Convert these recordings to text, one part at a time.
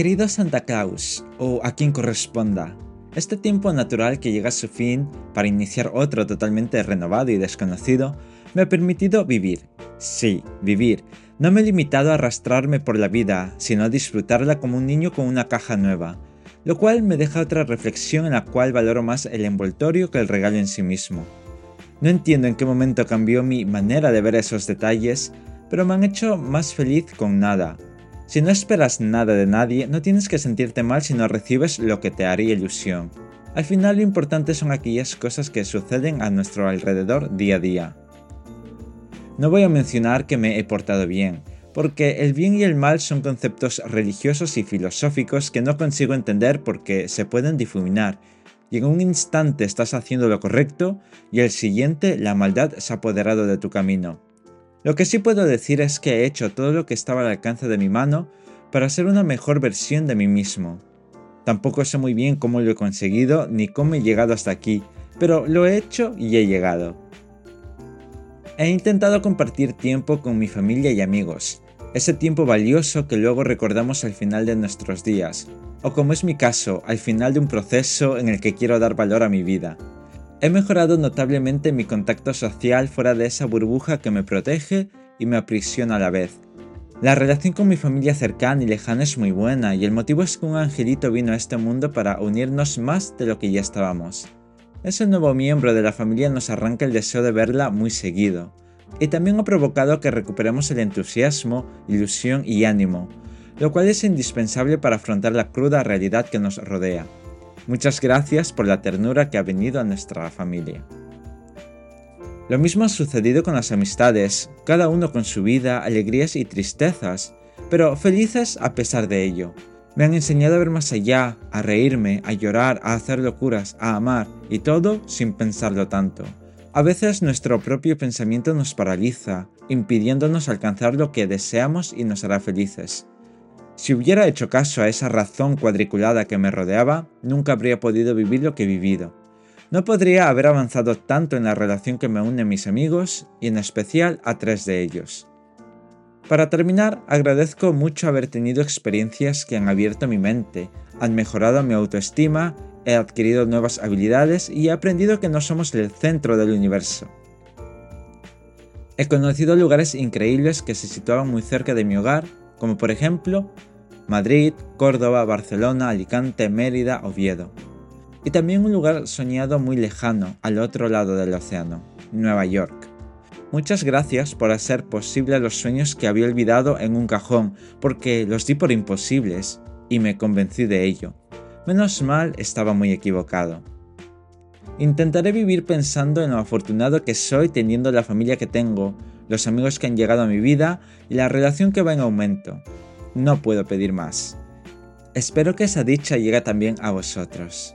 Querido Santa Claus, o a quien corresponda, este tiempo natural que llega a su fin para iniciar otro totalmente renovado y desconocido, me ha permitido vivir. Sí, vivir. No me he limitado a arrastrarme por la vida, sino a disfrutarla como un niño con una caja nueva, lo cual me deja otra reflexión en la cual valoro más el envoltorio que el regalo en sí mismo. No entiendo en qué momento cambió mi manera de ver esos detalles, pero me han hecho más feliz con nada. Si no esperas nada de nadie, no tienes que sentirte mal si no recibes lo que te haría ilusión. Al final lo importante son aquellas cosas que suceden a nuestro alrededor día a día. No voy a mencionar que me he portado bien, porque el bien y el mal son conceptos religiosos y filosóficos que no consigo entender porque se pueden difuminar, y en un instante estás haciendo lo correcto y el siguiente la maldad se ha apoderado de tu camino. Lo que sí puedo decir es que he hecho todo lo que estaba al alcance de mi mano para ser una mejor versión de mí mismo. Tampoco sé muy bien cómo lo he conseguido ni cómo he llegado hasta aquí, pero lo he hecho y he llegado. He intentado compartir tiempo con mi familia y amigos, ese tiempo valioso que luego recordamos al final de nuestros días, o como es mi caso, al final de un proceso en el que quiero dar valor a mi vida. He mejorado notablemente mi contacto social fuera de esa burbuja que me protege y me aprisiona a la vez. La relación con mi familia cercana y lejana es muy buena y el motivo es que un angelito vino a este mundo para unirnos más de lo que ya estábamos. Ese nuevo miembro de la familia nos arranca el deseo de verla muy seguido, y también ha provocado que recuperemos el entusiasmo, ilusión y ánimo, lo cual es indispensable para afrontar la cruda realidad que nos rodea. Muchas gracias por la ternura que ha venido a nuestra familia. Lo mismo ha sucedido con las amistades, cada uno con su vida, alegrías y tristezas, pero felices a pesar de ello. Me han enseñado a ver más allá, a reírme, a llorar, a hacer locuras, a amar, y todo sin pensarlo tanto. A veces nuestro propio pensamiento nos paraliza, impidiéndonos alcanzar lo que deseamos y nos hará felices. Si hubiera hecho caso a esa razón cuadriculada que me rodeaba, nunca habría podido vivir lo que he vivido. No podría haber avanzado tanto en la relación que me une a mis amigos y en especial a tres de ellos. Para terminar, agradezco mucho haber tenido experiencias que han abierto mi mente, han mejorado mi autoestima, he adquirido nuevas habilidades y he aprendido que no somos el centro del universo. He conocido lugares increíbles que se situaban muy cerca de mi hogar, como por ejemplo Madrid, Córdoba, Barcelona, Alicante, Mérida, Oviedo. Y también un lugar soñado muy lejano, al otro lado del océano, Nueva York. Muchas gracias por hacer posible los sueños que había olvidado en un cajón, porque los di por imposibles, y me convencí de ello. Menos mal estaba muy equivocado. Intentaré vivir pensando en lo afortunado que soy teniendo la familia que tengo, los amigos que han llegado a mi vida y la relación que va en aumento no puedo pedir más. Espero que esa dicha llegue también a vosotros.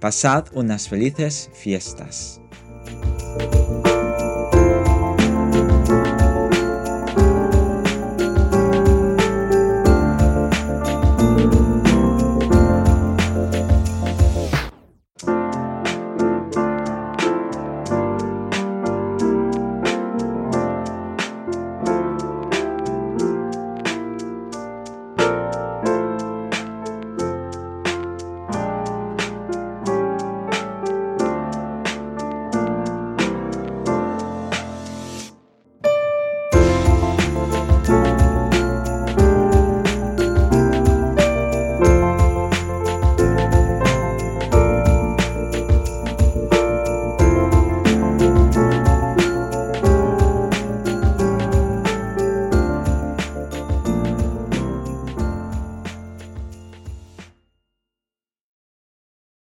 Pasad unas felices fiestas.